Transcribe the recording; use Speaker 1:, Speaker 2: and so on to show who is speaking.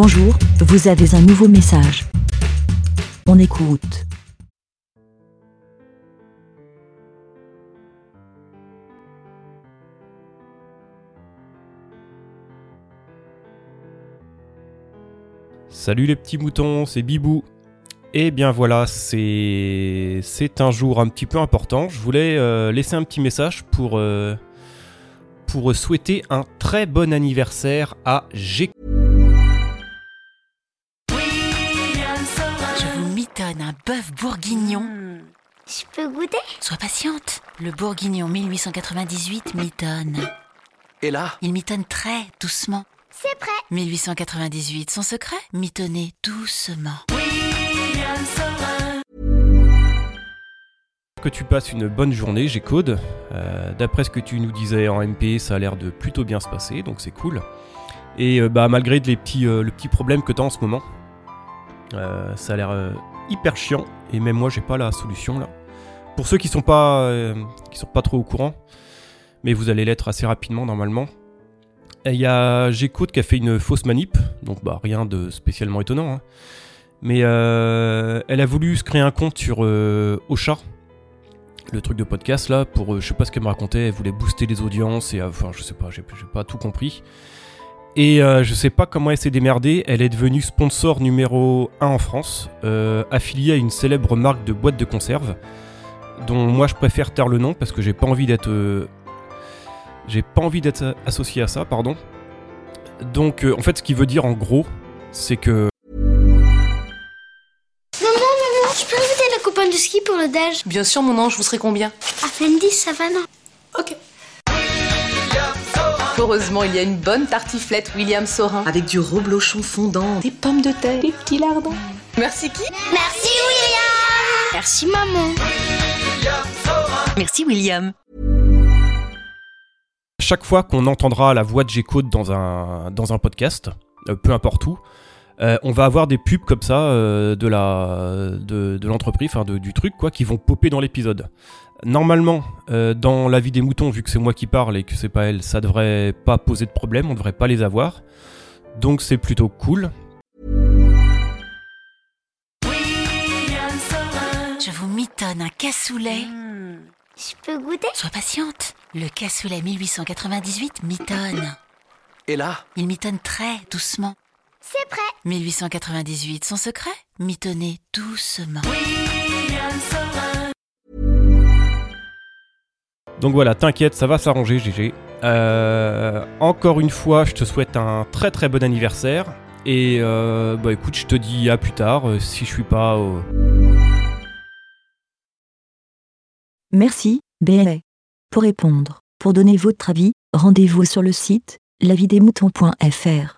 Speaker 1: Bonjour, vous avez un nouveau message. On écoute.
Speaker 2: Salut les petits moutons, c'est Bibou. Et bien voilà, c'est un jour un petit peu important. Je voulais euh, laisser un petit message pour euh, pour souhaiter un très bon anniversaire à G.
Speaker 3: Un bœuf bourguignon.
Speaker 4: Je peux goûter?
Speaker 3: Sois patiente. Le bourguignon 1898 mitonne.
Speaker 5: Et là?
Speaker 3: Il mitonne très doucement.
Speaker 4: C'est prêt
Speaker 3: 1898, son secret Mitonner doucement.
Speaker 2: Que tu passes une bonne journée, G-Code. Euh, D'après ce que tu nous disais en MP, ça a l'air de plutôt bien se passer, donc c'est cool. Et euh, bah malgré les petits, euh, le petit problème que tu as en ce moment, euh, ça a l'air euh, hyper chiant. Et même moi, j'ai pas la solution là. Pour ceux qui sont pas, euh, qui sont pas trop au courant, mais vous allez l'être assez rapidement normalement. Il y a G-Code qui a fait une fausse manip, donc bah rien de spécialement étonnant. hein. Mais euh, elle a voulu se créer un compte sur euh, Ocha, le truc de podcast là, pour euh, je sais pas ce qu'elle me racontait, elle voulait booster les audiences et enfin je sais pas, j'ai pas tout compris. Et euh, je sais pas comment elle s'est démerdée, elle est devenue sponsor numéro 1 en France, euh, affiliée à une célèbre marque de boîtes de conserve, dont moi je préfère taire le nom parce que j'ai pas envie d'être euh, j'ai pas envie d'être associé à ça, pardon. Donc euh, en fait ce qui veut dire en gros, c'est que
Speaker 4: Maman, maman, je peux inviter la copain de ski pour le déj?
Speaker 6: Bien sûr, mon ange, vous serez combien?
Speaker 4: À Fendi, Savannah.
Speaker 6: Ok. Heureusement, il y a une bonne tartiflette William Sorin. Avec du reblochon fondant, des pommes de terre, des petits lardons. Merci qui?
Speaker 4: Merci William Merci maman
Speaker 3: Merci William.
Speaker 2: chaque fois qu'on entendra la voix de G-Code dans un, dans un podcast, euh, peu importe où, euh, on va avoir des pubs comme ça euh, de la de, de l'entreprise, enfin du truc quoi, qui vont popper dans l'épisode. Normalement, euh, dans la vie des moutons, vu que c'est moi qui parle et que c'est pas elle, ça devrait pas poser de problème, on devrait pas les avoir. Donc c'est plutôt cool.
Speaker 3: Je vous mitonne un cassoulet.
Speaker 4: Je peux goûter?
Speaker 3: Sois patiente. Le cassoulet 1898 mitonne.
Speaker 5: Et là?
Speaker 3: Il mitonne très doucement.
Speaker 4: C'est prêt
Speaker 3: 1898, son secret Mitonner doucement.
Speaker 2: Donc voilà, t'inquiète, ça va s'arranger, GG. Euh, encore une fois, je te souhaite un très très bon anniversaire. Et euh, bah écoute, je te dis à plus tard, euh, si je suis pas au...
Speaker 1: Merci, BLA. Pour répondre, pour donner votre avis, rendez-vous sur le site lavidemouton.fr.